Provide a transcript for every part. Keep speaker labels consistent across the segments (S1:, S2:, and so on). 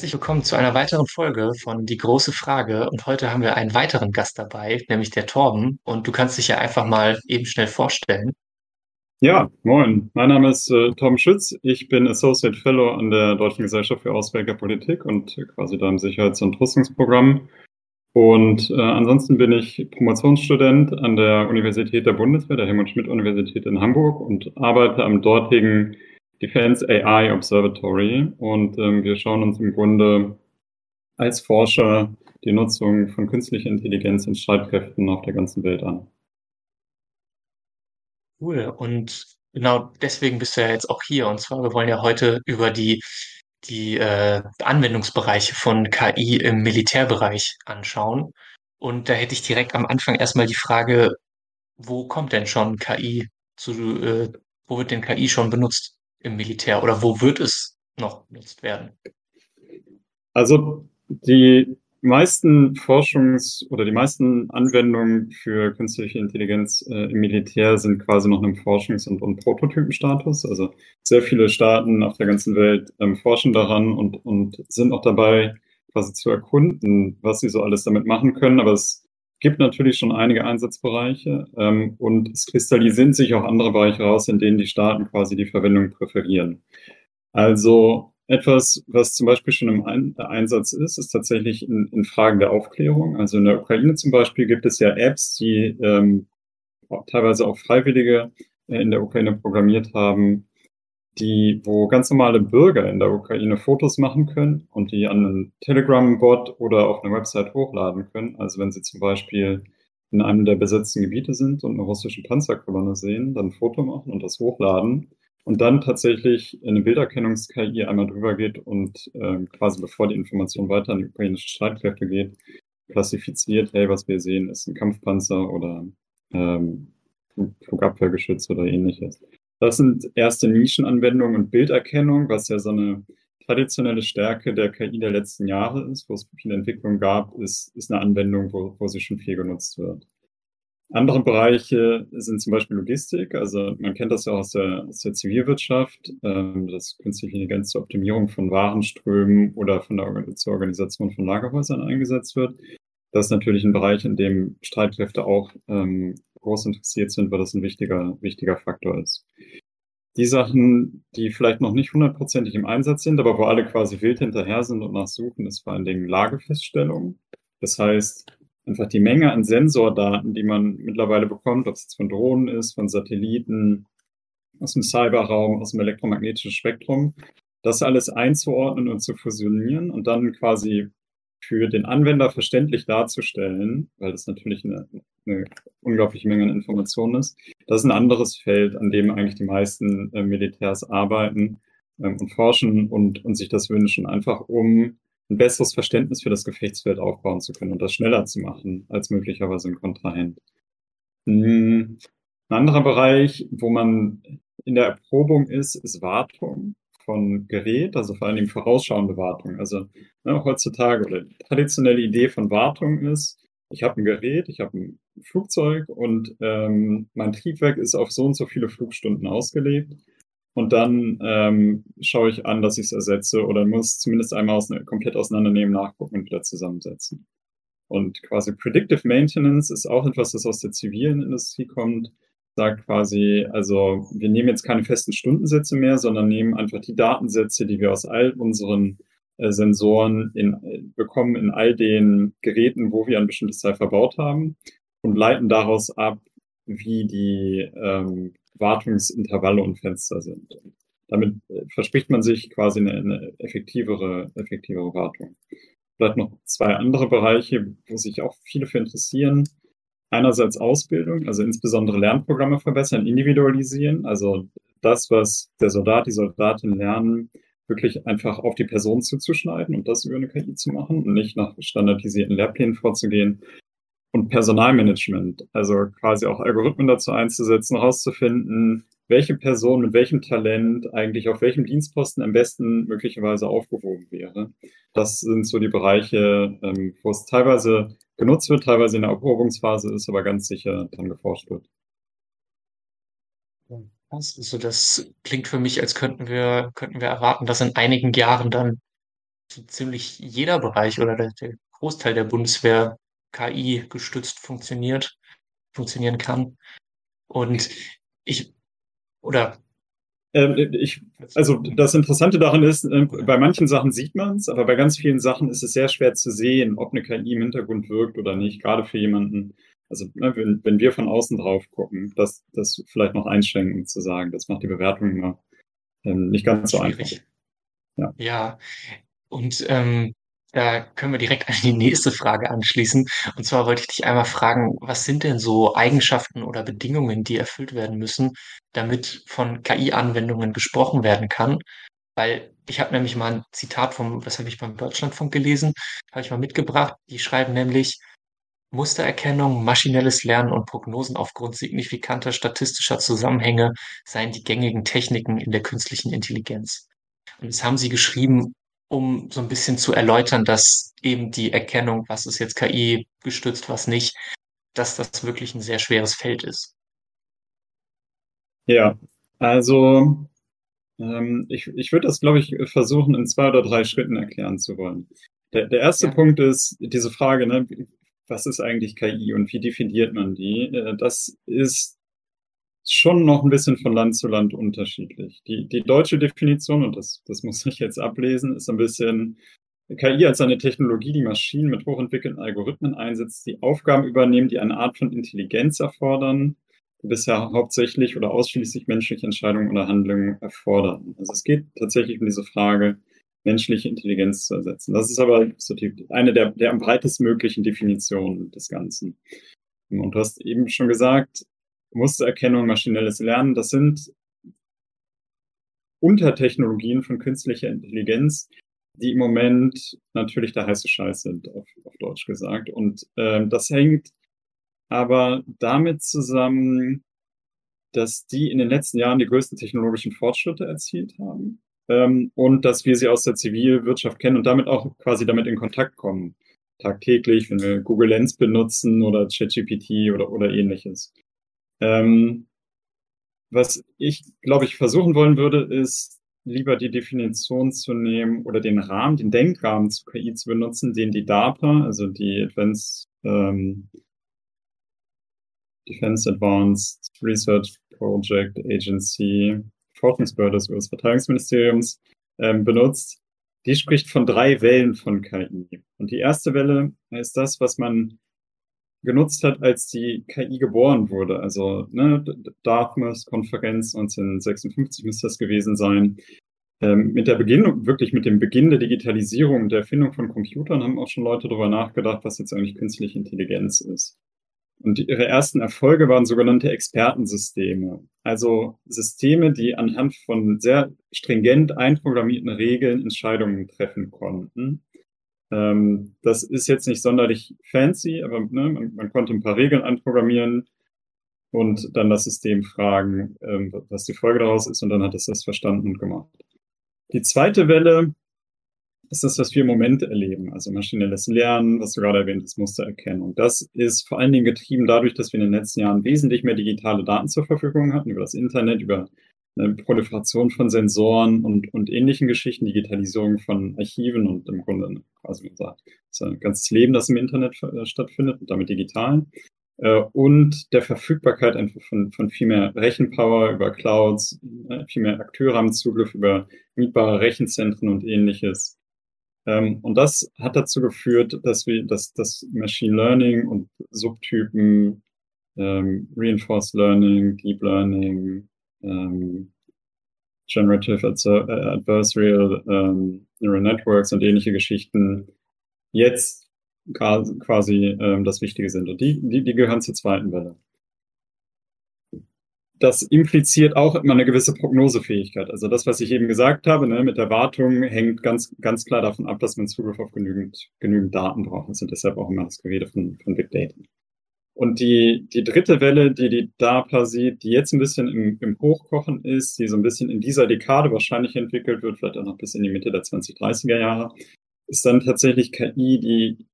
S1: Herzlich willkommen zu einer weiteren Folge von Die große Frage. Und heute haben wir einen weiteren Gast dabei, nämlich der Torben. Und du kannst dich ja einfach mal eben schnell vorstellen.
S2: Ja, moin. Mein Name ist äh, Tom Schütz. Ich bin Associate Fellow an der Deutschen Gesellschaft für Auswärtige Politik und quasi da im Sicherheits- und Rüstungsprogramm. Und äh, ansonsten bin ich Promotionsstudent an der Universität der Bundeswehr, der Helmut Schmidt Universität in Hamburg und arbeite am dortigen Defense AI Observatory. Und ähm, wir schauen uns im Grunde als Forscher die Nutzung von künstlicher Intelligenz in Streitkräften auf der ganzen Welt an.
S1: Cool. Und genau deswegen bist du ja jetzt auch hier. Und zwar, wir wollen ja heute über die, die äh, Anwendungsbereiche von KI im Militärbereich anschauen. Und da hätte ich direkt am Anfang erstmal die Frage, wo kommt denn schon KI zu, äh, wo wird denn KI schon benutzt im Militär oder wo wird es noch benutzt werden?
S2: Also die meisten Forschungs- oder die meisten Anwendungen für künstliche Intelligenz äh, im Militär sind quasi noch im Forschungs- und, und Prototypenstatus. Also sehr viele Staaten auf der ganzen Welt ähm, forschen daran und, und sind auch dabei, quasi zu erkunden, was sie so alles damit machen können. Aber es gibt natürlich schon einige Einsatzbereiche ähm, und es kristallisieren sich auch andere Bereiche raus, in denen die Staaten quasi die Verwendung präferieren. Also etwas, was zum Beispiel schon im Ein Einsatz ist, ist tatsächlich in, in, Fragen der Aufklärung. Also in der Ukraine zum Beispiel gibt es ja Apps, die ähm, teilweise auch Freiwillige äh, in der Ukraine programmiert haben, die, wo ganz normale Bürger in der Ukraine Fotos machen können und die an einen Telegram-Bot oder auf eine Website hochladen können. Also wenn sie zum Beispiel in einem der besetzten Gebiete sind und eine russische Panzerkolonne sehen, dann ein Foto machen und das hochladen und dann tatsächlich eine Bilderkennungs-KI einmal drüber geht und ähm, quasi bevor die Information weiter an die ukrainischen Streitkräfte geht, klassifiziert, hey, was wir sehen, ist ein Kampfpanzer oder ähm, Flugabwehrgeschütz oder ähnliches. Das sind erste Nischenanwendungen und Bilderkennung, was ja so eine traditionelle Stärke der KI der letzten Jahre ist, wo es viele Entwicklungen gab, ist, ist eine Anwendung, wo, wo sie schon viel genutzt wird. Andere Bereiche sind zum Beispiel Logistik. Also man kennt das ja aus der, aus der Zivilwirtschaft, ähm, dass künstliche Intelligenz zur Optimierung von Warenströmen oder von der zur Organisation von Lagerhäusern eingesetzt wird. Das ist natürlich ein Bereich, in dem Streitkräfte auch ähm, groß interessiert sind, weil das ein wichtiger, wichtiger Faktor ist. Die Sachen, die vielleicht noch nicht hundertprozentig im Einsatz sind, aber wo alle quasi wild hinterher sind und nachsuchen, ist vor allen Dingen Lagefeststellung. Das heißt, einfach die Menge an Sensordaten, die man mittlerweile bekommt, ob es jetzt von Drohnen ist, von Satelliten, aus dem Cyberraum, aus dem elektromagnetischen Spektrum, das alles einzuordnen und zu fusionieren und dann quasi für den Anwender verständlich darzustellen, weil das natürlich eine, eine unglaubliche Menge an Informationen ist. Das ist ein anderes Feld, an dem eigentlich die meisten äh, Militärs arbeiten ähm, und forschen und, und sich das wünschen, einfach um ein besseres Verständnis für das Gefechtsfeld aufbauen zu können und das schneller zu machen als möglicherweise ein Kontrahent. Hm, ein anderer Bereich, wo man in der Erprobung ist, ist Wartung von Gerät, also vor allem vorausschauende Wartung. Also ne, heutzutage oder die traditionelle Idee von Wartung ist, ich habe ein Gerät, ich habe ein Flugzeug und ähm, mein Triebwerk ist auf so und so viele Flugstunden ausgelegt. Und dann ähm, schaue ich an, dass ich es ersetze oder muss zumindest einmal aus, komplett auseinandernehmen, nachgucken und wieder zusammensetzen. Und quasi Predictive Maintenance ist auch etwas, das aus der zivilen Industrie kommt sagt quasi, also wir nehmen jetzt keine festen Stundensätze mehr, sondern nehmen einfach die Datensätze, die wir aus all unseren äh, Sensoren in, äh, bekommen in all den Geräten, wo wir ein bestimmtes Teil verbaut haben und leiten daraus ab, wie die ähm, Wartungsintervalle und Fenster sind. Damit äh, verspricht man sich quasi eine, eine effektivere, effektivere Wartung. Vielleicht noch zwei andere Bereiche, wo sich auch viele für interessieren einerseits Ausbildung, also insbesondere Lernprogramme verbessern, individualisieren, also das, was der Soldat, die Soldatin lernen, wirklich einfach auf die Person zuzuschneiden und das über eine KI zu machen und nicht nach standardisierten Lehrplänen vorzugehen. Und Personalmanagement, also quasi auch Algorithmen dazu einzusetzen, herauszufinden, welche Person mit welchem Talent eigentlich auf welchem Dienstposten am besten möglicherweise aufgehoben wäre. Das sind so die Bereiche, ähm, wo es teilweise genutzt wird, teilweise in der Erprobungsphase ist, aber ganz sicher dann geforscht wird.
S1: Also das klingt für mich, als könnten wir, könnten wir erwarten, dass in einigen Jahren dann ziemlich jeder Bereich oder der, der Großteil der Bundeswehr KI gestützt funktioniert, funktionieren kann. Und ich, oder
S2: ähm, ich, also das Interessante daran ist, äh, bei manchen Sachen sieht man es, aber bei ganz vielen Sachen ist es sehr schwer zu sehen, ob eine KI im Hintergrund wirkt oder nicht, gerade für jemanden, also ne, wenn, wenn wir von außen drauf gucken, das, das vielleicht noch einschränken zu sagen, das macht die Bewertung immer ähm, nicht ganz so einfach.
S1: Ja. ja, und ähm, da können wir direkt an die nächste Frage anschließen. Und zwar wollte ich dich einmal fragen, was sind denn so Eigenschaften oder Bedingungen, die erfüllt werden müssen, damit von KI-Anwendungen gesprochen werden kann? Weil ich habe nämlich mal ein Zitat vom, was habe ich beim Deutschlandfunk gelesen, habe ich mal mitgebracht. Die schreiben nämlich, Mustererkennung, maschinelles Lernen und Prognosen aufgrund signifikanter statistischer Zusammenhänge seien die gängigen Techniken in der künstlichen Intelligenz. Und das haben sie geschrieben, um so ein bisschen zu erläutern, dass eben die Erkennung, was ist jetzt KI gestützt, was nicht, dass das wirklich ein sehr schweres Feld ist.
S2: Ja, also ähm, ich, ich würde das, glaube ich, versuchen, in zwei oder drei Schritten erklären zu wollen. Der, der erste ja. Punkt ist diese Frage, ne, was ist eigentlich KI und wie definiert man die? Äh, das ist schon noch ein bisschen von Land zu Land unterschiedlich. Die, die deutsche Definition, und das, das muss ich jetzt ablesen, ist ein bisschen KI als eine Technologie, die Maschinen mit hochentwickelten Algorithmen einsetzt, die Aufgaben übernehmen, die eine Art von Intelligenz erfordern, die bisher hauptsächlich oder ausschließlich menschliche Entscheidungen oder Handlungen erfordern. Also es geht tatsächlich um diese Frage, menschliche Intelligenz zu ersetzen. Das ist aber eine der, der am breitest möglichen Definitionen des Ganzen. Und du hast eben schon gesagt, Mustererkennung, maschinelles Lernen, das sind Untertechnologien von künstlicher Intelligenz, die im Moment natürlich der heiße Scheiß sind, auf, auf Deutsch gesagt. Und ähm, das hängt aber damit zusammen, dass die in den letzten Jahren die größten technologischen Fortschritte erzielt haben ähm, und dass wir sie aus der Zivilwirtschaft kennen und damit auch quasi damit in Kontakt kommen. Tagtäglich, wenn wir Google Lens benutzen oder ChatGPT oder, oder ähnliches. Ähm, was ich, glaube ich, versuchen wollen würde, ist lieber die Definition zu nehmen oder den Rahmen, den Denkrahmen zu KI zu benutzen, den die DARPA, also die Advanced ähm, Defense Advanced Research Project Agency, Forschungsbehörde des US-Verteidigungsministeriums, ähm, benutzt. Die spricht von drei Wellen von KI. Und die erste Welle ist das, was man genutzt hat, als die KI geboren wurde. Also ne, Dartmouth-Konferenz 1956 müsste das gewesen sein. Ähm, mit der Beginn, wirklich mit dem Beginn der Digitalisierung und der Erfindung von Computern haben auch schon Leute darüber nachgedacht, was jetzt eigentlich künstliche Intelligenz ist. Und ihre ersten Erfolge waren sogenannte Expertensysteme. Also Systeme, die anhand von sehr stringent einprogrammierten Regeln Entscheidungen treffen konnten. Ähm, das ist jetzt nicht sonderlich fancy, aber ne, man, man, konnte ein paar Regeln anprogrammieren und dann das System fragen, ähm, was die Folge daraus ist, und dann hat es das verstanden und gemacht. Die zweite Welle ist das, was wir im Moment erleben, also maschinelles Lernen, was du gerade erwähnt hast, Mustererkennung. Das ist vor allen Dingen getrieben dadurch, dass wir in den letzten Jahren wesentlich mehr digitale Daten zur Verfügung hatten, über das Internet, über eine Proliferation von Sensoren und, und ähnlichen Geschichten, Digitalisierung von Archiven und im Grunde quasi unser, ganzes Leben, das im Internet äh, stattfindet und damit digital. Äh, und der Verfügbarkeit einfach von, von viel mehr Rechenpower über Clouds, äh, viel mehr Akteure haben Zugriff über mietbare Rechenzentren und ähnliches. Ähm, und das hat dazu geführt, dass wir, dass das Machine Learning und Subtypen, ähm, Reinforced Learning, Deep Learning, ähm, Generative äh, Adversarial ähm, Neural Networks und ähnliche Geschichten jetzt quasi ähm, das Wichtige sind. Und die, die, die gehören zur zweiten Welle. Das impliziert auch immer eine gewisse Prognosefähigkeit. Also das, was ich eben gesagt habe, ne, mit der Wartung hängt ganz, ganz klar davon ab, dass man Zugriff auf genügend, genügend Daten braucht. Also deshalb auch immer das Gerede von, von Big Data. Und die, die dritte Welle, die die DARPA sieht, die jetzt ein bisschen im, im Hochkochen ist, die so ein bisschen in dieser Dekade wahrscheinlich entwickelt wird, vielleicht auch noch bis in die Mitte der 2030er Jahre, ist dann tatsächlich KI, die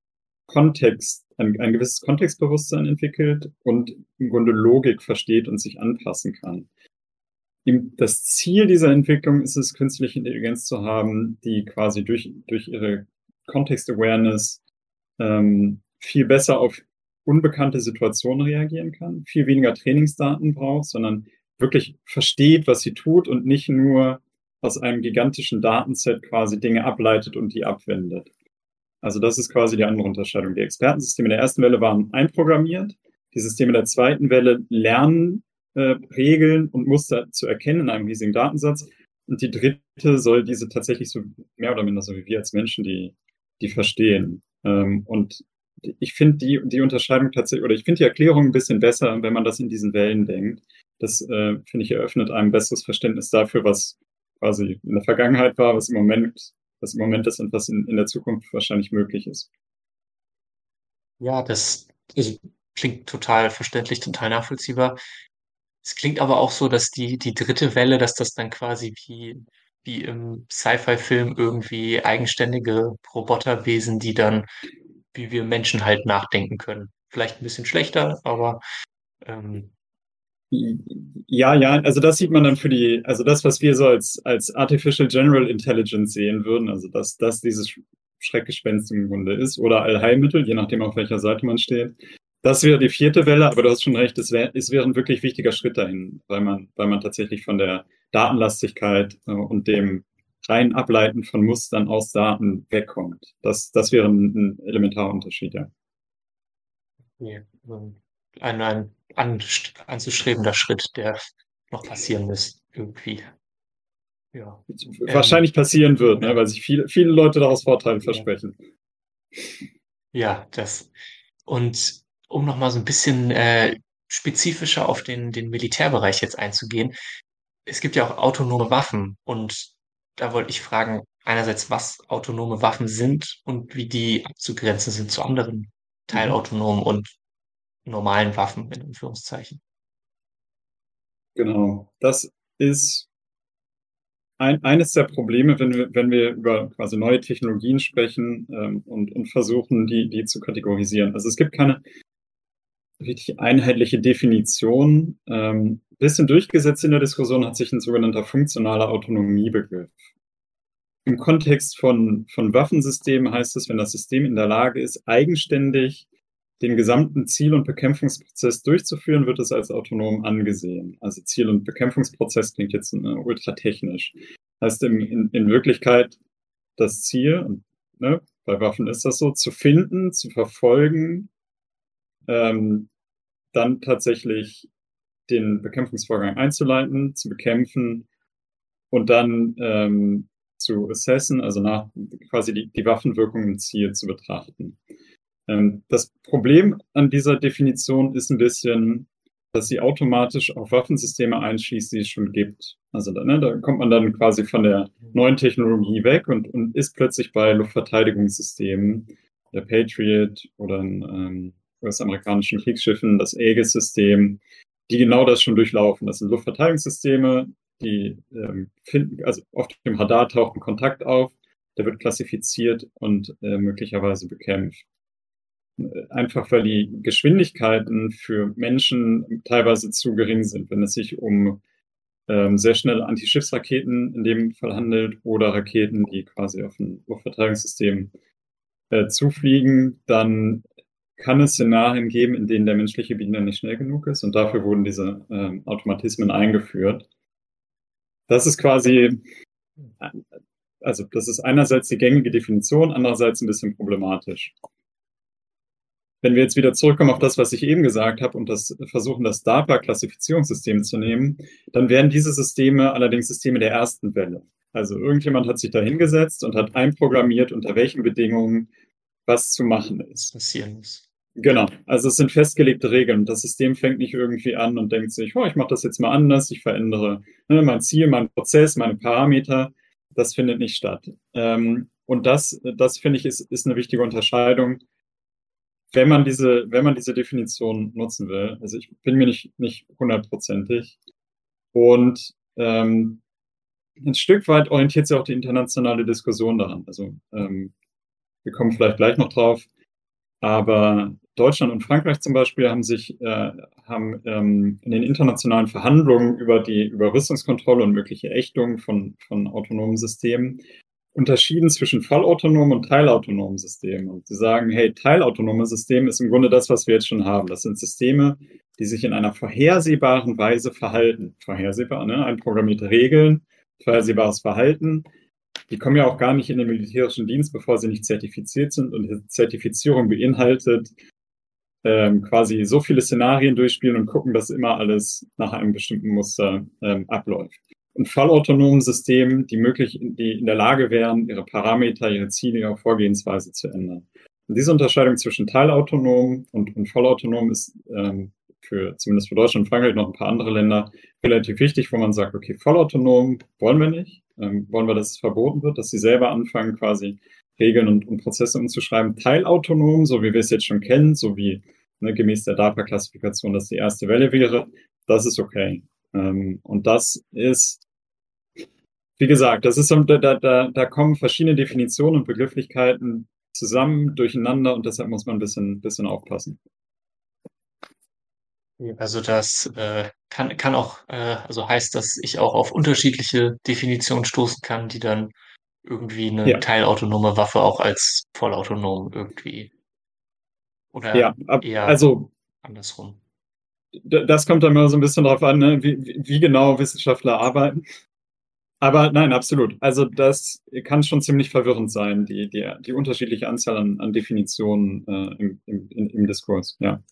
S2: Kontext, ein, ein gewisses Kontextbewusstsein entwickelt und im Grunde Logik versteht und sich anpassen kann. das Ziel dieser Entwicklung ist es, künstliche Intelligenz zu haben, die quasi durch, durch ihre Context-Awareness ähm, viel besser auf unbekannte Situationen reagieren kann, viel weniger Trainingsdaten braucht, sondern wirklich versteht, was sie tut und nicht nur aus einem gigantischen Datenset quasi Dinge ableitet und die abwendet. Also das ist quasi die andere Unterscheidung. Die Expertensysteme der ersten Welle waren einprogrammiert. Die Systeme der zweiten Welle lernen äh, Regeln und Muster zu erkennen in einem riesigen Datensatz. Und die dritte soll diese tatsächlich so mehr oder minder so wie wir als Menschen die, die verstehen. Ähm, und ich finde die, die Unterscheidung tatsächlich, oder ich finde die Erklärung ein bisschen besser, wenn man das in diesen Wellen denkt. Das, äh, finde ich, eröffnet einem besseres Verständnis dafür, was quasi in der Vergangenheit war, was im Moment, was im Moment ist und was in, in der Zukunft wahrscheinlich möglich ist.
S1: Ja, das also, klingt total verständlich, total nachvollziehbar. Es klingt aber auch so, dass die, die dritte Welle, dass das dann quasi wie, wie im Sci-Fi-Film irgendwie eigenständige Roboterwesen, die dann wie wir Menschen halt nachdenken können. Vielleicht ein bisschen schlechter, aber ähm,
S2: ja, ja, also das sieht man dann für die, also das, was wir so als, als Artificial General Intelligence sehen würden, also dass das dieses Schreckgespenst im Grunde ist oder Allheilmittel, je nachdem auf welcher Seite man steht. Das wäre die vierte Welle, aber du hast schon recht, es, wär, es wäre ein wirklich wichtiger Schritt dahin, weil man, weil man tatsächlich von der Datenlastigkeit äh, und dem rein Ableiten von Mustern aus Daten wegkommt. Das, das wäre ein, ein elementarer Unterschied, ja.
S1: Okay. Ein, ein an, anzustrebender Schritt, der noch passieren muss, irgendwie.
S2: Ja. Wahrscheinlich ähm, passieren wird, ne, weil sich viele, viele Leute daraus Vorteile ja. versprechen.
S1: Ja, das. Und um nochmal so ein bisschen äh, spezifischer auf den, den Militärbereich jetzt einzugehen, es gibt ja auch autonome Waffen und da wollte ich fragen, einerseits, was autonome Waffen sind und wie die abzugrenzen sind zu anderen teilautonomen und normalen Waffen, in Anführungszeichen.
S2: Genau, das ist ein, eines der Probleme, wenn wir, wenn wir über quasi neue Technologien sprechen ähm, und, und versuchen, die, die zu kategorisieren. Also es gibt keine richtig einheitliche Definition. Ähm, bisschen durchgesetzt in der Diskussion hat sich ein sogenannter funktionaler Autonomiebegriff. Im Kontext von, von Waffensystemen heißt es, wenn das System in der Lage ist, eigenständig den gesamten Ziel- und Bekämpfungsprozess durchzuführen, wird es als autonom angesehen. Also Ziel- und Bekämpfungsprozess klingt jetzt äh, ultra technisch. Heißt in, in, in Wirklichkeit das Ziel, ne, bei Waffen ist das so, zu finden, zu verfolgen, ähm, dann tatsächlich den Bekämpfungsvorgang einzuleiten, zu bekämpfen und dann ähm, zu assessen, also nach quasi die, die Waffenwirkung im Ziel zu betrachten. Ähm, das Problem an dieser Definition ist ein bisschen, dass sie automatisch auf Waffensysteme einschließt, die es schon gibt. Also da, ne, da kommt man dann quasi von der neuen Technologie weg und, und ist plötzlich bei Luftverteidigungssystemen, der Patriot oder ein ähm, US-amerikanischen Kriegsschiffen, das Aegis-System, die genau das schon durchlaufen. Das sind Luftverteidigungssysteme, die ähm, finden, also auf dem Radar taucht ein Kontakt auf, der wird klassifiziert und äh, möglicherweise bekämpft. Einfach weil die Geschwindigkeiten für Menschen teilweise zu gering sind, wenn es sich um ähm, sehr schnelle Antischiffsraketen in dem Fall handelt oder Raketen, die quasi auf ein Luftverteidigungssystem äh, zufliegen, dann kann es Szenarien geben, in denen der menschliche Binder nicht schnell genug ist und dafür wurden diese äh, Automatismen eingeführt. Das ist quasi, also das ist einerseits die gängige Definition, andererseits ein bisschen problematisch. Wenn wir jetzt wieder zurückkommen auf das, was ich eben gesagt habe und das versuchen, das DARPA-Klassifizierungssystem zu nehmen, dann wären diese Systeme allerdings Systeme der ersten Welle. Also irgendjemand hat sich da hingesetzt und hat einprogrammiert, unter welchen Bedingungen was zu machen ist.
S1: Passieren muss.
S2: Genau, also es sind festgelegte Regeln. Das System fängt nicht irgendwie an und denkt sich, oh, ich mache das jetzt mal anders, ich verändere ne, mein Ziel, mein Prozess, meine Parameter. Das findet nicht statt. Ähm, und das, das finde ich, ist, ist eine wichtige Unterscheidung, wenn man diese, wenn man diese Definition nutzen will. Also ich bin mir nicht, nicht hundertprozentig. Und ähm, ein Stück weit orientiert sich auch die internationale Diskussion daran. Also ähm, wir kommen vielleicht gleich noch drauf. Aber Deutschland und Frankreich zum Beispiel haben sich äh, haben ähm, in den internationalen Verhandlungen über die über Rüstungskontrolle und mögliche Ächtung von, von autonomen Systemen unterschieden zwischen vollautonomen und teilautonomen Systemen. Und sie sagen, hey, teilautonome Systeme ist im Grunde das, was wir jetzt schon haben. Das sind Systeme, die sich in einer vorhersehbaren Weise verhalten. Vorhersehbar, ne? Einprogrammierte Regeln, vorhersehbares Verhalten. Die kommen ja auch gar nicht in den militärischen Dienst, bevor sie nicht zertifiziert sind. Und die Zertifizierung beinhaltet ähm, quasi so viele Szenarien durchspielen und gucken, dass immer alles nach einem bestimmten Muster ähm, abläuft und vollautonomen Systemen, die möglich, die in der Lage wären, ihre Parameter, ihre Ziele, ihre Vorgehensweise zu ändern. Und diese Unterscheidung zwischen teilautonom und, und vollautonom ist ähm, für zumindest für Deutschland und Frankreich noch ein paar andere Länder relativ wichtig, wo man sagt, okay, vollautonom wollen wir nicht, ähm, wollen wir, dass es verboten wird, dass sie selber anfangen, quasi Regeln und, und Prozesse umzuschreiben. Teilautonom, so wie wir es jetzt schon kennen, so wie ne, gemäß der DAPA-Klassifikation das die erste Welle wäre, das ist okay. Ähm, und das ist wie gesagt, das ist, da, da, da kommen verschiedene Definitionen und Begrifflichkeiten zusammen, durcheinander und deshalb muss man ein bisschen, bisschen aufpassen.
S1: Also das äh, kann, kann auch, äh, also heißt, dass ich auch auf unterschiedliche Definitionen stoßen kann, die dann irgendwie eine ja. teilautonome Waffe auch als vollautonom irgendwie
S2: oder ja, ab, eher also andersrum. Das kommt dann mal so ein bisschen darauf an, ne, wie, wie genau Wissenschaftler arbeiten. Aber nein, absolut. Also das kann schon ziemlich verwirrend sein, die, die, die unterschiedliche Anzahl an, an Definitionen äh, im, im, im Diskurs, ja.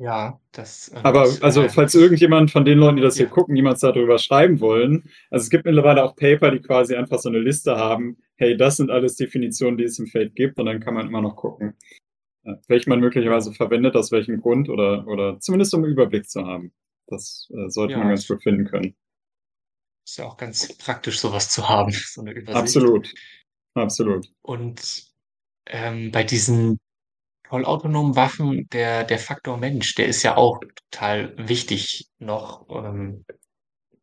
S1: Ja, das.
S2: Äh, Aber das, also, äh, falls irgendjemand von den Leuten, die das ja. hier gucken, jemals darüber schreiben wollen, also es gibt mittlerweile auch Paper, die quasi einfach so eine Liste haben, hey, das sind alles Definitionen, die es im Feld gibt, und dann kann man immer noch gucken, äh, welche man möglicherweise verwendet, aus welchem Grund oder, oder zumindest um einen Überblick zu haben. Das äh, sollte ja, man ganz gut finden können.
S1: Ist ja auch ganz praktisch, sowas zu haben, so eine
S2: Übersicht. Absolut. Absolut.
S1: Und ähm, bei diesen vollautonomen Waffen, der, der Faktor Mensch, der ist ja auch total wichtig noch. Ähm,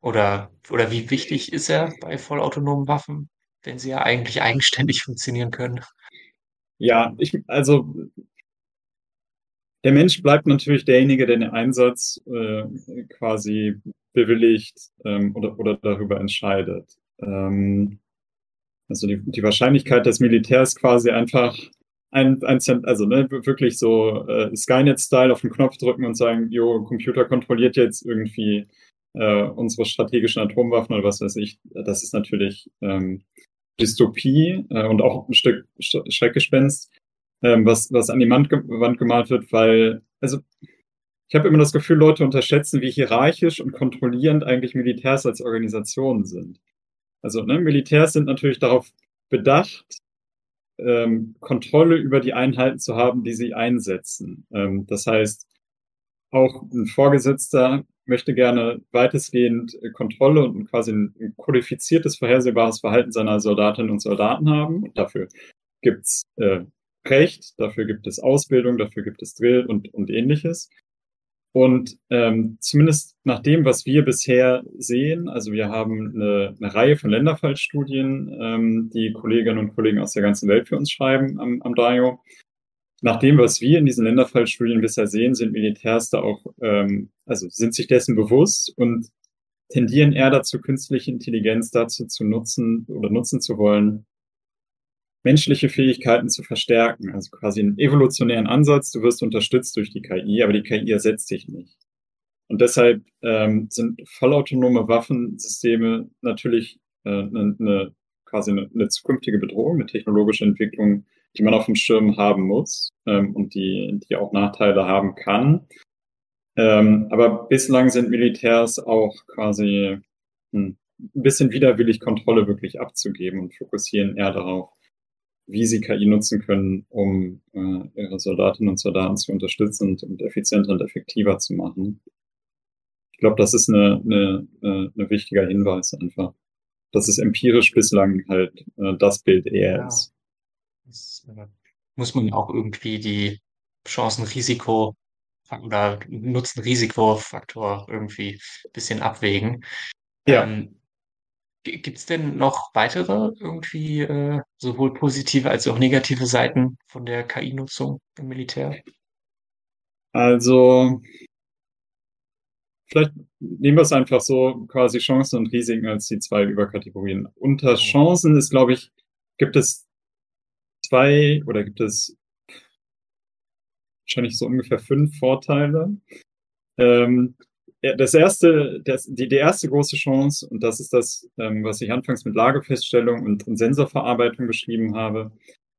S1: oder, oder wie wichtig ist er bei vollautonomen Waffen, wenn sie ja eigentlich eigenständig funktionieren können?
S2: Ja, ich, also der Mensch bleibt natürlich derjenige, der den Einsatz äh, quasi bewilligt ähm, oder, oder darüber entscheidet. Ähm, also die, die Wahrscheinlichkeit des Militärs quasi einfach ein, ein also ne, wirklich so äh, Skynet-Style auf den Knopf drücken und sagen, jo, Computer kontrolliert jetzt irgendwie äh, unsere strategischen Atomwaffen oder was weiß ich, das ist natürlich ähm, Dystopie äh, und auch ein Stück Schreckgespenst, ähm, was, was an die Wand, Wand gemalt wird, weil, also ich habe immer das Gefühl, Leute unterschätzen, wie hierarchisch und kontrollierend eigentlich Militärs als Organisationen sind. Also ne, Militärs sind natürlich darauf bedacht, ähm, Kontrolle über die Einheiten zu haben, die sie einsetzen. Ähm, das heißt, auch ein Vorgesetzter möchte gerne weitestgehend Kontrolle und quasi ein, ein kodifiziertes, vorhersehbares Verhalten seiner Soldatinnen und Soldaten haben. Und dafür gibt's äh, Recht, dafür gibt es Ausbildung, dafür gibt es Drill und, und ähnliches. Und ähm, zumindest nach dem, was wir bisher sehen, also wir haben eine, eine Reihe von Länderfallstudien, ähm, die Kolleginnen und Kollegen aus der ganzen Welt für uns schreiben am, am DAIO. Nach dem, was wir in diesen Länderfallstudien bisher sehen, sind Militärs da auch, ähm, also sind sich dessen bewusst und tendieren eher dazu, künstliche Intelligenz dazu zu nutzen oder nutzen zu wollen, menschliche Fähigkeiten zu verstärken. Also quasi einen evolutionären Ansatz. Du wirst unterstützt durch die KI, aber die KI ersetzt dich nicht. Und deshalb ähm, sind vollautonome Waffensysteme natürlich äh, eine, eine, quasi eine, eine zukünftige Bedrohung, eine technologische Entwicklung, die man auf dem Schirm haben muss ähm, und die, die auch Nachteile haben kann. Ähm, aber bislang sind Militärs auch quasi hm, ein bisschen widerwillig Kontrolle wirklich abzugeben und fokussieren eher darauf, wie sie KI nutzen können, um äh, ihre Soldatinnen und Soldaten zu unterstützen und, und effizienter und effektiver zu machen. Ich glaube, das ist eine, eine, eine, eine wichtiger Hinweis einfach, dass es empirisch bislang halt äh, das Bild eher ja. ist.
S1: Das äh, muss man auch irgendwie die Chancen-Risiko oder Nutzen-Risiko-Faktor irgendwie ein bisschen abwägen. Ja. Ähm, Gibt es denn noch weitere irgendwie äh, sowohl positive als auch negative Seiten von der KI-Nutzung im Militär?
S2: Also, vielleicht nehmen wir es einfach so quasi Chancen und Risiken als die zwei Überkategorien. Unter
S1: Mhm.
S2: Chancen ist, glaube ich, gibt es zwei oder gibt es wahrscheinlich so ungefähr fünf Vorteile. Ähm, das erste, das, die, die erste große Chance, und das ist das, ähm, was ich anfangs mit Lagefeststellung und, Sensorverarbeitung beschrieben habe,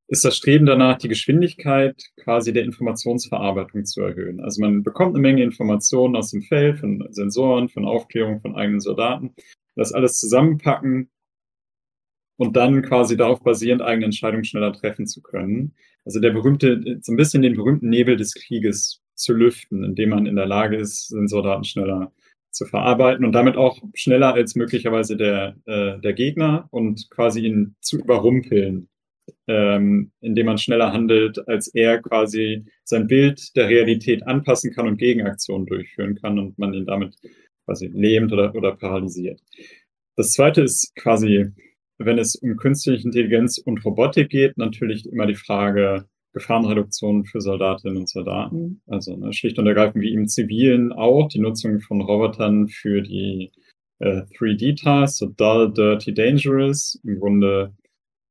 S2: ist das Streben danach, die Geschwindigkeit quasi der Informationsverarbeitung zu erhöhen. Also man bekommt eine Menge Informationen aus dem Feld, von Sensoren, von Aufklärung, von eigenen Soldaten, das alles zusammenpacken und dann quasi darauf basierend eigene Entscheidungen schneller treffen zu können. Also der berühmte, so ein bisschen den berühmten Nebel des Krieges zu lüften, indem man in der Lage ist, Sensordaten schneller zu verarbeiten und damit auch schneller als möglicherweise der, äh, der Gegner und quasi ihn zu überrumpeln, ähm, indem man schneller handelt, als er quasi sein Bild der Realität anpassen kann und Gegenaktionen durchführen kann und man ihn damit quasi lähmt oder, oder paralysiert. Das zweite ist quasi, wenn es um künstliche Intelligenz und Robotik geht, natürlich immer die Frage, Gefahrenreduktion für Soldatinnen und Soldaten. Also ne, schlicht und ergreifend wie im Zivilen auch die Nutzung von Robotern für die äh, 3D-Tasks, so dull, dirty, dangerous. Im Grunde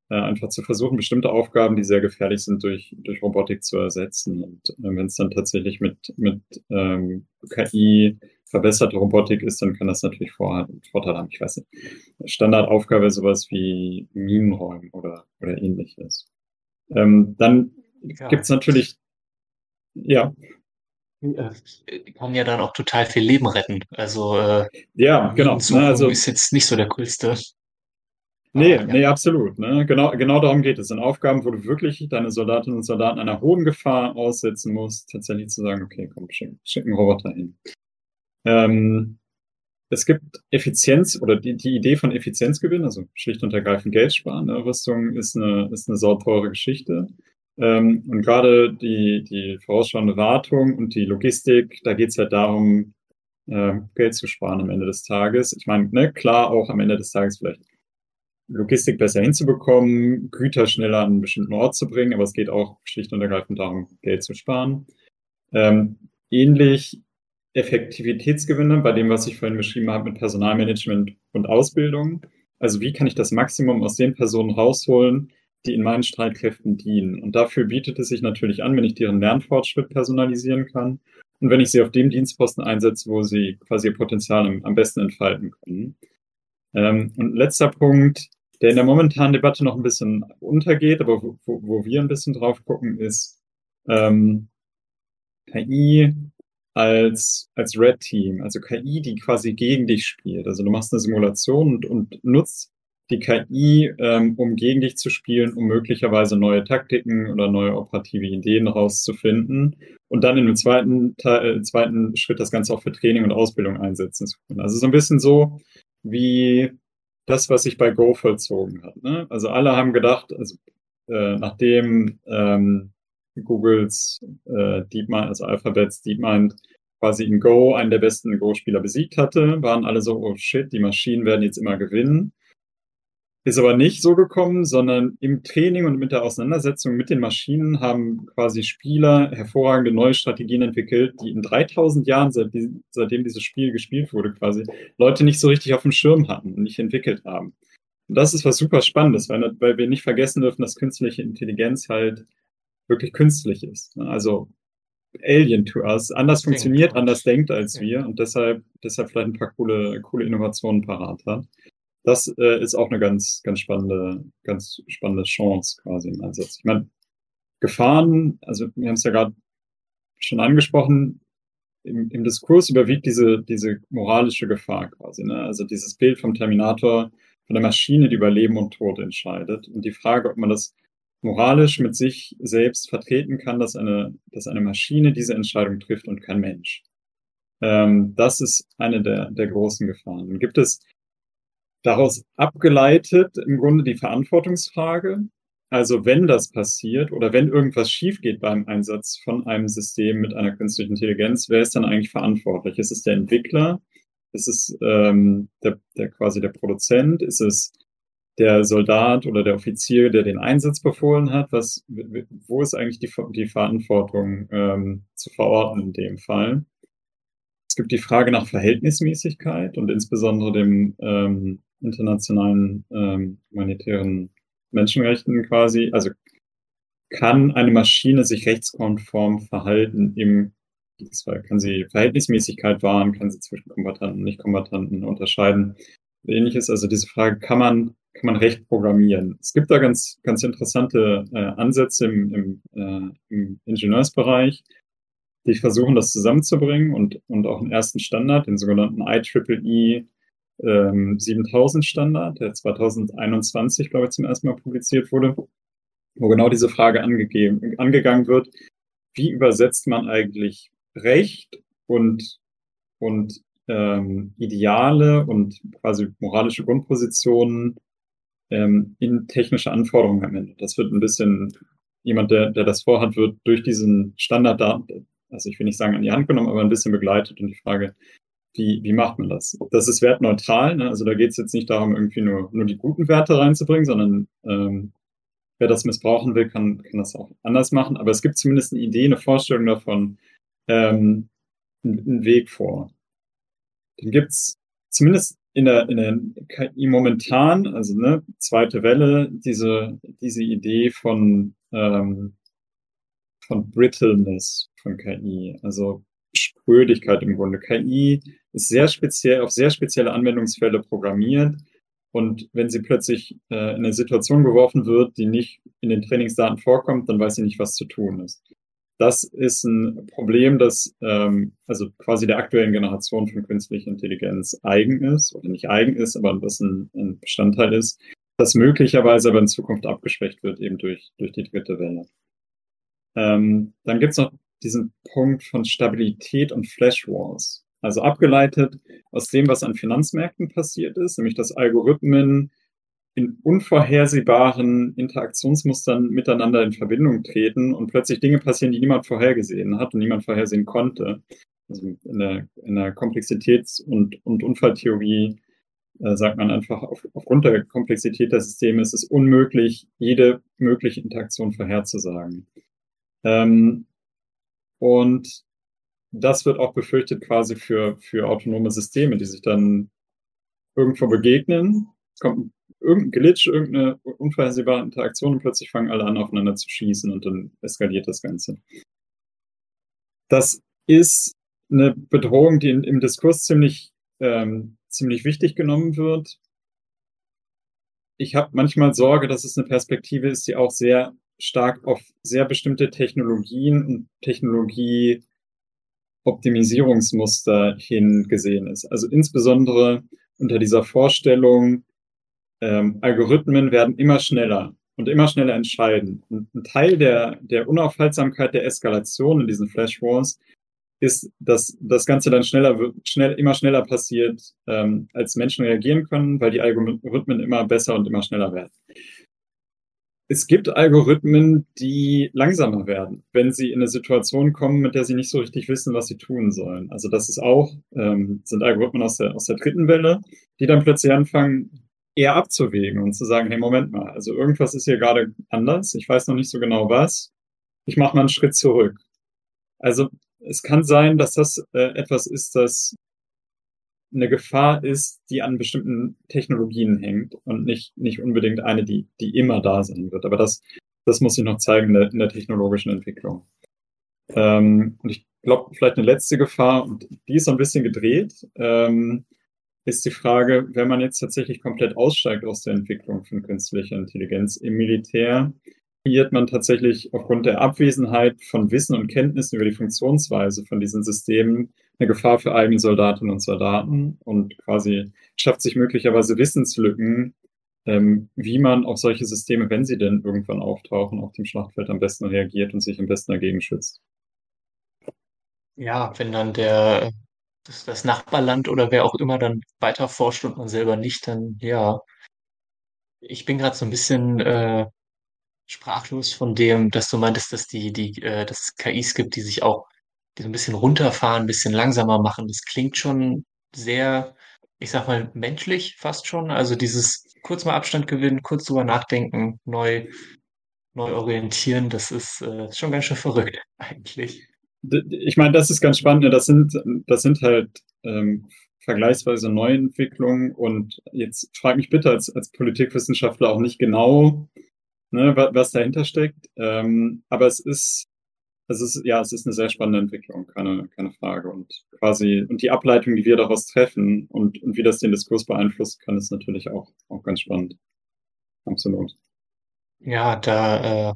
S2: äh, einfach zu versuchen, bestimmte Aufgaben, die sehr gefährlich sind, durch, durch Robotik zu ersetzen. Und äh, wenn es dann tatsächlich mit, mit ähm, KI verbesserte Robotik ist, dann kann das natürlich Vorteile haben. Ich weiß nicht. Standardaufgabe ist sowas wie Minenräumen oder, oder ähnliches. Ähm, dann ja. gibt es natürlich, ja.
S1: Kann ja dann auch total viel Leben retten. Also äh,
S2: ja, genau.
S1: Ne, also ist jetzt nicht so der coolste.
S2: Nee, ja. nee, absolut. Ne? Genau, genau darum geht es. In Aufgaben, wo du wirklich deine Soldatinnen und Soldaten einer hohen Gefahr aussetzen musst, tatsächlich zu sagen, okay, komm, schick, schick einen Roboter hin. Ähm, es gibt Effizienz oder die, die Idee von Effizienzgewinn, also schlicht und ergreifend Geld sparen. Ne? Rüstung ist eine, ist eine sauteure Geschichte. Ähm, und gerade die, die vorausschauende Wartung und die Logistik, da geht es halt darum, äh, Geld zu sparen am Ende des Tages. Ich meine, ne, klar, auch am Ende des Tages vielleicht Logistik besser hinzubekommen, Güter schneller an einen bestimmten Ort zu bringen, aber es geht auch schlicht und ergreifend darum, Geld zu sparen. Ähm, ähnlich Effektivitätsgewinne bei dem, was ich vorhin beschrieben habe mit Personalmanagement und Ausbildung. Also wie kann ich das Maximum aus den Personen rausholen, die in meinen Streitkräften dienen? Und dafür bietet es sich natürlich an, wenn ich deren Lernfortschritt personalisieren kann und wenn ich sie auf dem Dienstposten einsetze, wo sie quasi ihr Potenzial am besten entfalten können. Ähm, und letzter Punkt, der in der momentanen Debatte noch ein bisschen untergeht, aber wo, wo wir ein bisschen drauf gucken, ist ähm, KI als, als Red Team, also KI, die quasi gegen dich spielt. Also du machst eine Simulation und, und nutzt die KI, ähm, um gegen dich zu spielen, um möglicherweise neue Taktiken oder neue operative Ideen rauszufinden und dann in einem zweiten, Teil, zweiten Schritt das Ganze auch für Training und Ausbildung einsetzen zu können. Also so ein bisschen so wie das, was sich bei Go vollzogen hat. Ne? Also alle haben gedacht, also äh, nachdem ähm, Googles äh, DeepMind, also Alphabets DeepMind quasi in Go einen der besten Go-Spieler besiegt hatte, waren alle so, oh shit, die Maschinen werden jetzt immer gewinnen. Ist aber nicht so gekommen, sondern im Training und mit der Auseinandersetzung mit den Maschinen haben quasi Spieler hervorragende neue Strategien entwickelt, die in 3000 Jahren, seit seitdem dieses Spiel gespielt wurde, quasi Leute nicht so richtig auf dem Schirm hatten und nicht entwickelt haben. Und das ist was super Spannendes, weil, weil wir nicht vergessen dürfen, dass künstliche Intelligenz halt wirklich künstlich ist. Also Alien to us, anders funktioniert, anders denkt als wir und deshalb, deshalb vielleicht ein paar coole, coole Innovationen parat hat. Das äh, ist auch eine ganz, ganz spannende, ganz spannende Chance quasi im Einsatz. Ich meine, Gefahren, also wir haben es ja gerade schon angesprochen, im, im Diskurs überwiegt diese, diese moralische Gefahr quasi. Ne? Also dieses Bild vom Terminator, von der Maschine, die über Leben und Tod entscheidet. Und die Frage, ob man das moralisch mit sich selbst vertreten kann, dass eine, dass eine Maschine diese Entscheidung trifft und kein Mensch. Ähm, das ist eine der, der großen Gefahren. Gibt es daraus abgeleitet im Grunde die Verantwortungsfrage? Also wenn das passiert oder wenn irgendwas schief geht beim Einsatz von einem System mit einer künstlichen Intelligenz, wer ist dann eigentlich verantwortlich? Ist es der Entwickler? Ist es ähm, der, der quasi der Produzent? Ist es der Soldat oder der Offizier, der den Einsatz befohlen hat? Was, wo ist eigentlich die, die Verantwortung ähm, zu verorten in dem Fall? Es gibt die Frage nach Verhältnismäßigkeit und insbesondere dem ähm, internationalen ähm, humanitären Menschenrechten quasi. Also kann eine Maschine sich rechtskonform verhalten im Kriegsfall? Kann sie Verhältnismäßigkeit wahren? Kann sie zwischen Kombattanten und Nicht-Kombattanten unterscheiden? Ähnliches. Also diese Frage, kann man, kann man Recht programmieren? Es gibt da ganz, ganz interessante äh, Ansätze im, im, äh, im Ingenieursbereich, die versuchen, das zusammenzubringen und, und auch einen ersten Standard, den sogenannten IEEE ähm, 7000 Standard, der 2021, glaube ich, zum ersten Mal publiziert wurde, wo genau diese Frage angegeben, angegangen wird, wie übersetzt man eigentlich Recht und, und ähm, Ideale und quasi moralische Grundpositionen ähm, in technische Anforderungen am Ende. Das wird ein bisschen, jemand, der, der das vorhat, wird durch diesen Standard, da, also ich will nicht sagen an die Hand genommen, aber ein bisschen begleitet und die Frage, wie, wie macht man das? Das ist wertneutral, ne? also da geht es jetzt nicht darum, irgendwie nur, nur die guten Werte reinzubringen, sondern ähm, wer das missbrauchen will, kann, kann das auch anders machen. Aber es gibt zumindest eine Idee, eine Vorstellung davon, ähm, einen Weg vor. Dann gibt's zumindest in der, in der KI momentan, also ne, zweite Welle, diese, diese Idee von, ähm, von Brittleness von KI, also Sprödigkeit im Grunde. KI ist sehr speziell auf sehr spezielle Anwendungsfälle programmiert und wenn sie plötzlich äh, in eine Situation geworfen wird, die nicht in den Trainingsdaten vorkommt, dann weiß sie nicht, was zu tun ist. Das ist ein Problem, das ähm, also quasi der aktuellen Generation von künstlicher Intelligenz eigen ist oder nicht eigen ist, aber das ein, ein Bestandteil ist, das möglicherweise aber in Zukunft abgeschwächt wird, eben durch, durch die dritte Welle. Ähm, dann gibt es noch diesen Punkt von Stabilität und Flashwalls. Also abgeleitet aus dem, was an Finanzmärkten passiert ist, nämlich dass Algorithmen in unvorhersehbaren Interaktionsmustern miteinander in Verbindung treten und plötzlich Dinge passieren, die niemand vorhergesehen hat und niemand vorhersehen konnte. Also in der, in der Komplexitäts- und, und Unfalltheorie äh, sagt man einfach, auf, aufgrund der Komplexität der Systeme ist es unmöglich, jede mögliche Interaktion vorherzusagen. Ähm, und das wird auch befürchtet quasi für, für autonome Systeme, die sich dann irgendwo begegnen. Es kommt irgendein Glitch, irgendeine unvorhersehbare Interaktion und plötzlich fangen alle an, aufeinander zu schießen und dann eskaliert das Ganze. Das ist eine Bedrohung, die in, im Diskurs ziemlich, ähm, ziemlich wichtig genommen wird. Ich habe manchmal Sorge, dass es eine Perspektive ist, die auch sehr stark auf sehr bestimmte Technologien und Technologie Optimisierungsmuster hingesehen ist. Also insbesondere unter dieser Vorstellung, ähm, Algorithmen werden immer schneller und immer schneller entscheiden. Und ein Teil der, der Unaufhaltsamkeit der Eskalation in diesen Flash Wars ist, dass das Ganze dann schneller wird, schnell, immer schneller passiert, ähm, als Menschen reagieren können, weil die Algorithmen immer besser und immer schneller werden es gibt Algorithmen, die langsamer werden, wenn sie in eine Situation kommen, mit der sie nicht so richtig wissen, was sie tun sollen. Also das ist auch, ähm, sind Algorithmen aus der, aus der dritten Welle, die dann plötzlich anfangen, eher abzuwägen und zu sagen, hey, Moment mal, also irgendwas ist hier gerade anders, ich weiß noch nicht so genau was, ich mache mal einen Schritt zurück. Also es kann sein, dass das äh, etwas ist, das eine Gefahr ist, die an bestimmten Technologien hängt und nicht, nicht unbedingt eine, die, die immer da sein wird. Aber das, das muss sich noch zeigen in der, in der technologischen Entwicklung. Ähm, und ich glaube, vielleicht eine letzte Gefahr, und die ist so ein bisschen gedreht, ähm, ist die Frage, wenn man jetzt tatsächlich komplett aussteigt aus der Entwicklung von künstlicher Intelligenz im Militär, kreiert man tatsächlich aufgrund der Abwesenheit von Wissen und Kenntnissen über die Funktionsweise von diesen Systemen eine Gefahr für eigene Soldatinnen und Soldaten und quasi schafft sich möglicherweise Wissenslücken, ähm, wie man auf solche Systeme, wenn sie denn irgendwann auftauchen, auf dem Schlachtfeld am besten reagiert und sich am besten dagegen schützt.
S1: Ja, wenn dann der, das, das Nachbarland oder wer auch immer dann weiter forscht und man selber nicht, dann ja. Ich bin gerade so ein bisschen äh, sprachlos von dem, dass du meintest, dass die, die, äh, dass es KIs gibt, die sich auch die so ein bisschen runterfahren, ein bisschen langsamer machen. Das klingt schon sehr, ich sag mal, menschlich fast schon. Also dieses kurz mal Abstand gewinnen, kurz drüber nachdenken, neu, neu orientieren, das ist äh, schon ganz schön verrückt eigentlich.
S2: Ich meine, das ist ganz spannend. Ne? Das sind, das sind halt ähm, vergleichsweise Neuentwicklungen und jetzt frage mich bitte als, als Politikwissenschaftler auch nicht genau, ne, was, was dahinter steckt. Ähm, aber es ist es ist, ja, es ist eine sehr spannende Entwicklung, keine, keine Frage. Und quasi, und die Ableitung, die wir daraus treffen und, und wie das den Diskurs beeinflusst kann, ist natürlich auch, auch ganz spannend. Absolut.
S1: Ja, da äh,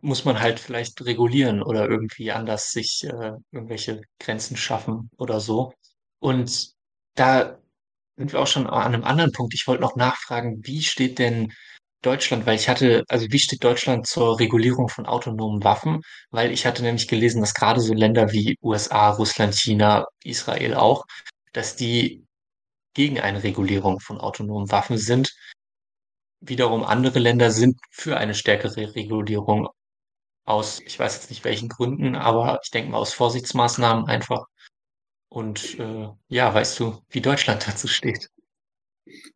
S1: muss man halt vielleicht regulieren oder irgendwie anders sich äh, irgendwelche Grenzen schaffen oder so. Und da sind wir auch schon an einem anderen Punkt. Ich wollte noch nachfragen, wie steht denn Deutschland, weil ich hatte, also wie steht Deutschland zur Regulierung von autonomen Waffen? Weil ich hatte nämlich gelesen, dass gerade so Länder wie USA, Russland, China, Israel auch, dass die gegen eine Regulierung von autonomen Waffen sind. Wiederum andere Länder sind für eine stärkere Regulierung aus, ich weiß jetzt nicht welchen Gründen, aber ich denke mal aus Vorsichtsmaßnahmen einfach. Und äh, ja, weißt du, wie Deutschland dazu steht?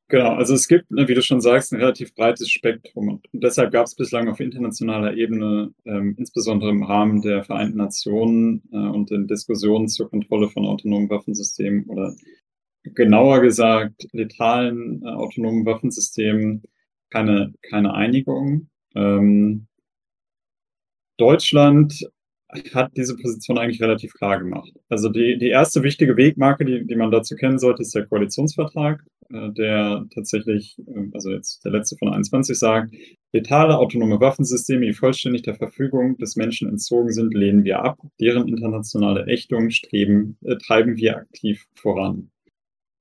S2: Genau, also es gibt, ne, wie du schon sagst, ein relativ breites Spektrum. Und deshalb gab es bislang auf internationaler Ebene, ähm, insbesondere im Rahmen der Vereinten Nationen äh, und den Diskussionen zur Kontrolle von autonomen Waffensystemen oder genauer gesagt letalen äh, autonomen Waffensystemen, keine, keine Einigung. Ähm, Deutschland hat diese Position eigentlich relativ klar gemacht. Also die, die erste wichtige Wegmarke, die, die man dazu kennen sollte, ist der Koalitionsvertrag, äh, der tatsächlich, äh, also jetzt der letzte von 21 sagt, letale autonome Waffensysteme, die vollständig der Verfügung des Menschen entzogen sind, lehnen wir ab. Deren internationale Ächtung streben, äh, treiben wir aktiv voran.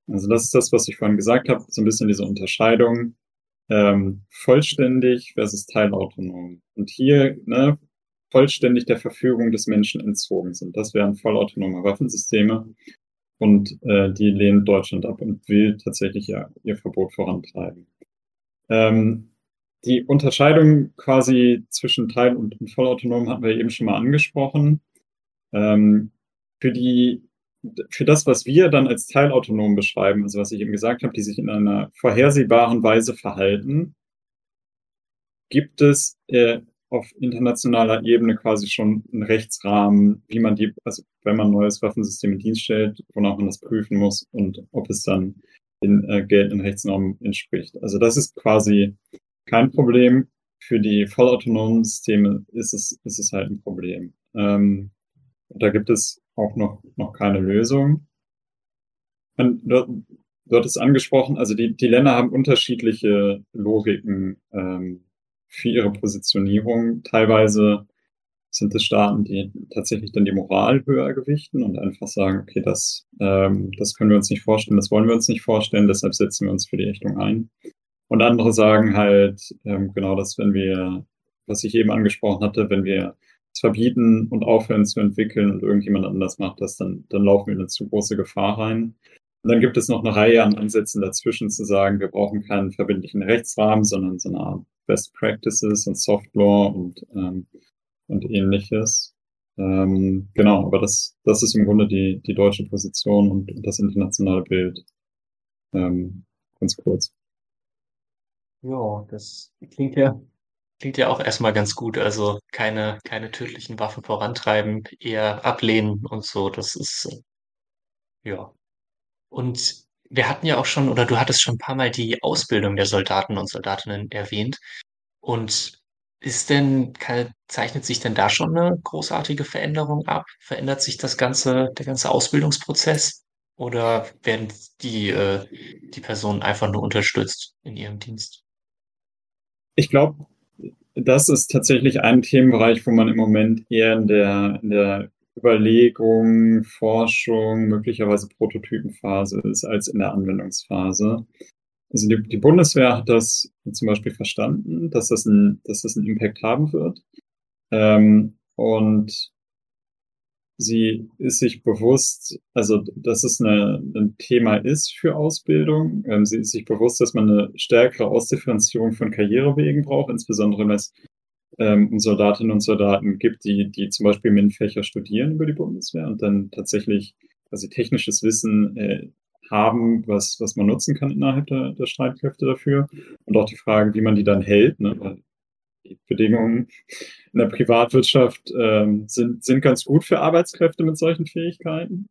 S2: Also das ist das, was ich vorhin gesagt habe, so ein bisschen diese Unterscheidung ähm, vollständig versus teilautonom. Und hier ne, vollständig der Verfügung des Menschen entzogen sind. Das wären vollautonome Waffensysteme. Und äh, die lehnt Deutschland ab und will tatsächlich ja ihr Verbot vorantreiben. Ähm, die Unterscheidung quasi zwischen Teil- und, vollautonom hatten wir eben schon mal angesprochen. Ähm, für die für das, was wir dann als teilautonom beschreiben, also was ich eben gesagt habe, die sich in einer vorhersehbaren Weise verhalten, gibt es äh, auf internationaler Ebene quasi schon einen Rechtsrahmen, wie man die, also wenn man ein neues Waffensystem in Dienst stellt, wonach man das prüfen muss und ob es dann den äh, geltenden Rechtsnormen entspricht. Also das ist quasi kein Problem. Für die vollautonomen Systeme ist es, ist es halt ein Problem. Ähm, da gibt es auch noch, noch keine Lösung. Und dort, dort ist angesprochen, also die, die Länder haben unterschiedliche Logiken ähm, für ihre Positionierung. Teilweise sind es Staaten, die tatsächlich dann die Moral höher gewichten und einfach sagen, okay, das, ähm, das können wir uns nicht vorstellen, das wollen wir uns nicht vorstellen, deshalb setzen wir uns für die Ächtung ein. Und andere sagen halt ähm, genau das, wenn wir, was ich eben angesprochen hatte, wenn wir es verbieten und aufhören zu entwickeln und irgendjemand anders macht das, dann, dann laufen wir in eine zu große Gefahr rein. Und dann gibt es noch eine Reihe an Ansätzen dazwischen zu sagen, wir brauchen keinen verbindlichen Rechtsrahmen, sondern so eine Art Best Practices und Soft Law und, ähm, und ähnliches. Ähm, genau, aber das, das ist im Grunde die, die deutsche Position und, und das internationale Bild. Ähm, ganz kurz.
S1: Ja, das klingt ja, klingt ja auch erstmal ganz gut. Also keine, keine tödlichen Waffen vorantreiben, eher ablehnen und so. Das ist, ja. Und wir hatten ja auch schon, oder du hattest schon ein paar Mal die Ausbildung der Soldaten und Soldatinnen erwähnt. Und ist denn, kann, zeichnet sich denn da schon eine großartige Veränderung ab? Verändert sich das ganze, der ganze Ausbildungsprozess? Oder werden die, äh, die Personen einfach nur unterstützt in ihrem Dienst?
S2: Ich glaube, das ist tatsächlich ein Themenbereich, wo man im Moment eher in der, in der Überlegung, Forschung, möglicherweise Prototypenphase ist als in der Anwendungsphase. Also die, die Bundeswehr hat das zum Beispiel verstanden, dass das, ein, dass das einen Impact haben wird. Ähm, und sie ist sich bewusst, also dass es eine, ein Thema ist für Ausbildung. Ähm, sie ist sich bewusst, dass man eine stärkere Ausdifferenzierung von Karrierewegen braucht, insbesondere wenn es ähm, Soldatinnen und Soldaten gibt, die, die zum Beispiel MINT-Fächer studieren über die Bundeswehr und dann tatsächlich quasi technisches Wissen äh, haben, was, was man nutzen kann innerhalb der, der Streitkräfte dafür. Und auch die Frage, wie man die dann hält. Ne? Weil die Bedingungen in der Privatwirtschaft ähm, sind, sind ganz gut für Arbeitskräfte mit solchen Fähigkeiten.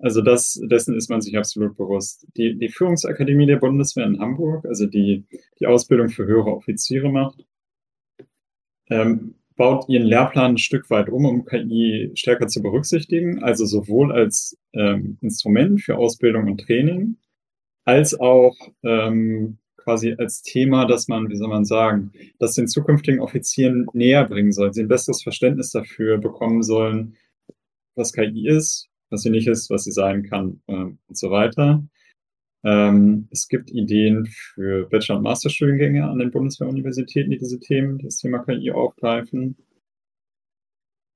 S2: Also das, dessen ist man sich absolut bewusst. Die, die Führungsakademie der Bundeswehr in Hamburg, also die die Ausbildung für höhere Offiziere macht, ähm, baut ihren Lehrplan ein Stück weit um, um KI stärker zu berücksichtigen, also sowohl als ähm, Instrument für Ausbildung und Training, als auch ähm, quasi als Thema, dass man, wie soll man sagen, das den zukünftigen Offizieren näher bringen soll, sie ein besseres Verständnis dafür bekommen sollen, was KI ist, was sie nicht ist, was sie sein kann äh, und so weiter. Ähm, es gibt Ideen für Bachelor- und Masterstudiengänge an den Bundeswehruniversitäten, die diese Themen, das Thema KI aufgreifen.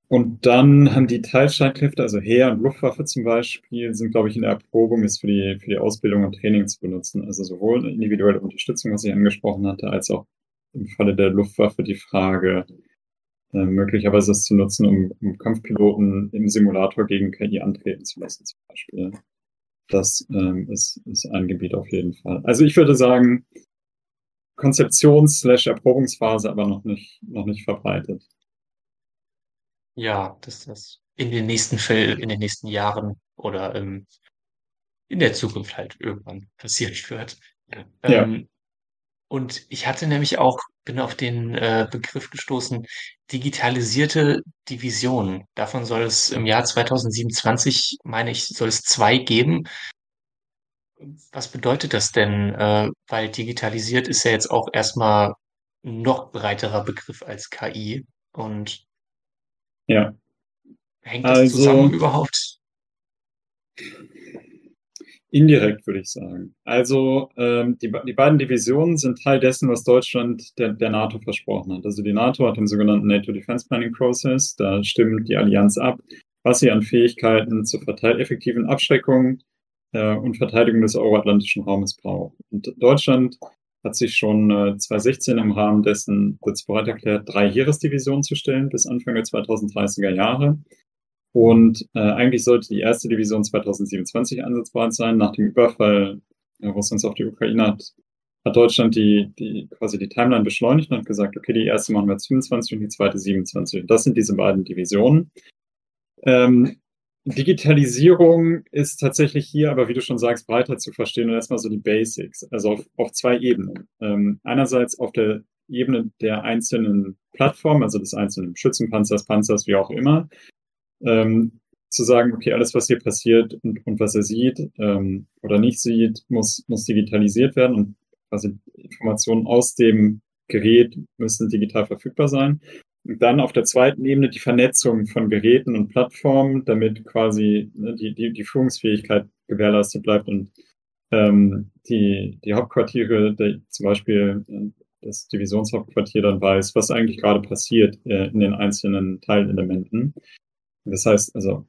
S2: Und dann haben die Teilstreitkräfte, also Heer und Luftwaffe zum Beispiel, sind, glaube ich, in der Erprobung, ist für die, für die Ausbildung und Training zu benutzen. Also sowohl individuelle Unterstützung, was ich angesprochen hatte, als auch im Falle der Luftwaffe die Frage, äh, möglicherweise es zu nutzen, um, um Kampfpiloten im Simulator gegen KI antreten zu lassen, zum Beispiel. Das ähm, ist, ist ein Gebiet auf jeden Fall. Also ich würde sagen, Konzeptions-Erprobungsphase, aber noch nicht, noch nicht verbreitet.
S1: Ja, dass das in den nächsten Fällen, in den nächsten Jahren oder ähm, in der Zukunft halt irgendwann passieren wird.
S2: Ja.
S1: Ähm, und ich hatte nämlich auch, bin auf den äh, Begriff gestoßen, digitalisierte Divisionen. Davon soll es im Jahr 2027, meine ich, soll es zwei geben. Was bedeutet das denn? Äh, weil digitalisiert ist ja jetzt auch erstmal ein noch breiterer Begriff als KI. Und
S2: ja.
S1: hängt das also, zusammen überhaupt?
S2: Indirekt würde ich sagen. Also ähm, die, die beiden Divisionen sind Teil dessen, was Deutschland der, der NATO versprochen hat. Also die NATO hat den sogenannten NATO Defense Planning Process. Da stimmt die Allianz ab, was sie an Fähigkeiten zur effektiven Abschreckung äh, und Verteidigung des euroatlantischen Raumes braucht. Und Deutschland hat sich schon äh, 2016 im Rahmen dessen kurz bereit erklärt, drei Heeresdivisionen zu stellen bis Anfang der 2030er Jahre. Und äh, eigentlich sollte die erste Division 2027 einsatzbereit sein. Nach dem Überfall äh, Russlands auf die Ukraine hat, hat Deutschland die, die quasi die Timeline beschleunigt und hat gesagt, okay, die erste machen wir 25 und die zweite 27. Und das sind diese beiden Divisionen. Ähm, Digitalisierung ist tatsächlich hier, aber wie du schon sagst, breiter zu verstehen und erstmal so die Basics, also auf, auf zwei Ebenen. Ähm, einerseits auf der Ebene der einzelnen Plattformen, also des einzelnen Schützenpanzers, Panzers, wie auch immer, ähm, zu sagen, okay, alles, was hier passiert und, und was er sieht ähm, oder nicht sieht, muss, muss digitalisiert werden und quasi Informationen aus dem Gerät müssen digital verfügbar sein. Und dann auf der zweiten Ebene die Vernetzung von Geräten und Plattformen, damit quasi ne, die, die, die Führungsfähigkeit gewährleistet bleibt und ähm, die, die Hauptquartiere, der, zum Beispiel äh, das Divisionshauptquartier dann weiß, was eigentlich gerade passiert äh, in den einzelnen Teilelementen. Das heißt also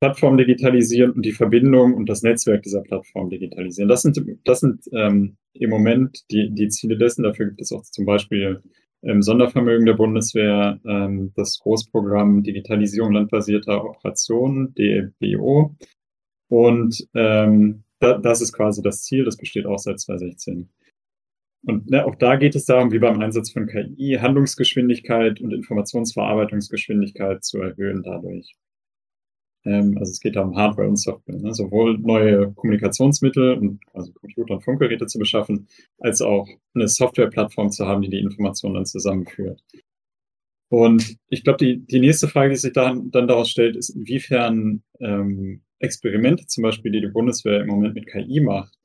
S2: Plattform digitalisieren und die Verbindung und das Netzwerk dieser Plattform digitalisieren. Das sind, das sind ähm, im Moment die, die Ziele dessen. Dafür gibt es auch zum Beispiel im Sondervermögen der Bundeswehr ähm, das Großprogramm Digitalisierung landbasierter Operationen, DBO. Und ähm, da, das ist quasi das Ziel, das besteht auch seit 2016. Und ne, auch da geht es darum, wie beim Einsatz von KI, Handlungsgeschwindigkeit und Informationsverarbeitungsgeschwindigkeit zu erhöhen dadurch. Ähm, also es geht da um Hardware und Software, ne? sowohl neue Kommunikationsmittel und also Computer und Funkgeräte zu beschaffen, als auch eine Softwareplattform zu haben, die die Informationen dann zusammenführt. Und ich glaube, die, die nächste Frage, die sich dann, dann daraus stellt, ist, inwiefern ähm, Experimente zum Beispiel, die die Bundeswehr im Moment mit KI macht,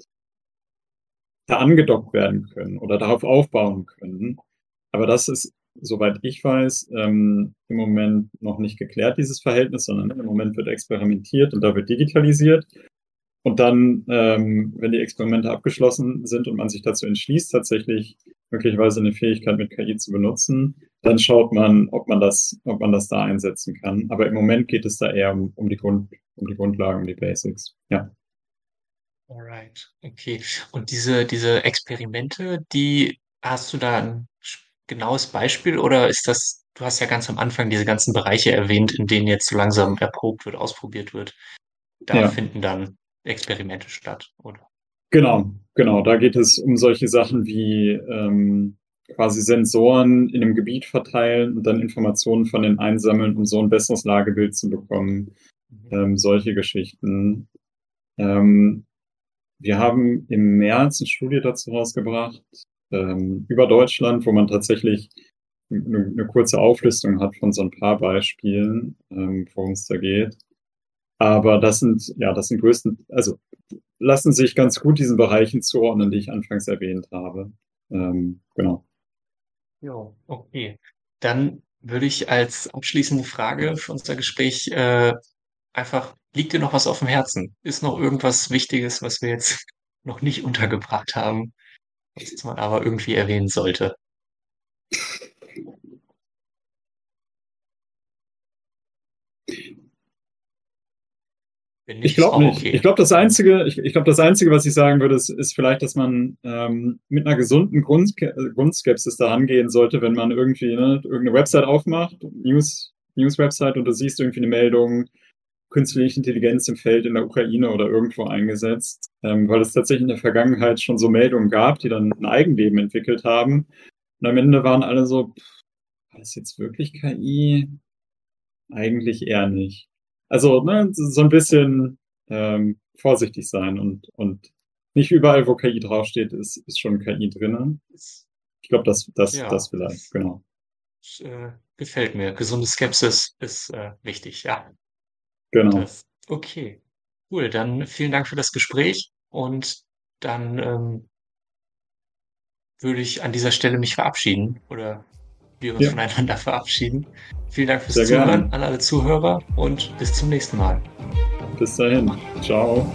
S2: da angedockt werden können oder darauf aufbauen können. Aber das ist, soweit ich weiß, ähm, im Moment noch nicht geklärt, dieses Verhältnis, sondern im Moment wird experimentiert und da wird digitalisiert. Und dann, ähm, wenn die Experimente abgeschlossen sind und man sich dazu entschließt, tatsächlich möglicherweise eine Fähigkeit mit KI zu benutzen, dann schaut man, ob man das, ob man das da einsetzen kann. Aber im Moment geht es da eher um, um die Grund, um die Grundlagen, um die Basics. Ja.
S1: Alright, okay. Und diese, diese Experimente, die hast du da ein genaues Beispiel oder ist das, du hast ja ganz am Anfang diese ganzen Bereiche erwähnt, in denen jetzt so langsam erprobt wird, ausprobiert wird. Da
S2: Ja.
S1: finden dann Experimente statt, oder?
S2: Genau, genau. Da geht es um solche Sachen wie ähm, quasi Sensoren in einem Gebiet verteilen und dann Informationen von den einsammeln, um so ein besseres Lagebild zu bekommen. Mhm. Ähm, solche Geschichten. Ähm, wir haben im März eine Studie dazu rausgebracht, ähm, über Deutschland, wo man tatsächlich eine, eine, kurze Auflistung hat von so ein paar Beispielen, ähm, worum es da geht. Aber das sind, ja, das sind größten, also lassen sich ganz gut diesen Bereichen zuordnen, die ich anfangs erwähnt habe. Ähm, genau.
S1: Ja, okay. Dann würde ich als abschließende Frage für unser Gespräch äh, einfach, liegt dir noch was auf dem Herzen? Ist noch irgendwas Wichtiges, was wir jetzt noch nicht untergebracht haben, was man aber irgendwie erwähnen sollte?
S2: ich glaube nicht. Okay. Ich glaube, das Einzige, ich, ich glaube, das Einzige, was ich sagen würde, ist, ist vielleicht, dass man ähm, mit einer gesunden Grund, Grundskepsis da rangehen sollte, wenn man irgendwie ne, irgendeine Website aufmacht, News, News-Website, und du siehst irgendwie eine Meldung, künstliche Intelligenz im Feld in der Ukraine oder irgendwo eingesetzt, ähm, weil es tatsächlich in der Vergangenheit schon so Meldungen gab, die dann ein Eigenleben entwickelt haben. Und am Ende waren alle so, pff, war das jetzt wirklich KI? Eigentlich eher nicht. Also ne, so ein bisschen ähm, vorsichtig sein und, und nicht überall, wo KI draufsteht, ist, ist schon KI drin. Ich glaube, das, das, ja, das vielleicht, genau.
S1: Das, äh, gefällt mir. Gesunde Skepsis ist äh, wichtig, ja.
S2: Genau. Das,
S1: okay, cool. Dann vielen Dank für das Gespräch und dann ähm, würde ich an dieser Stelle mich verabschieden oder wir uns ja. voneinander verabschieden. Vielen Dank fürs Sehr Zuhören gerne. an alle Zuhörer und bis zum nächsten Mal.
S2: Bis dahin. Ciao.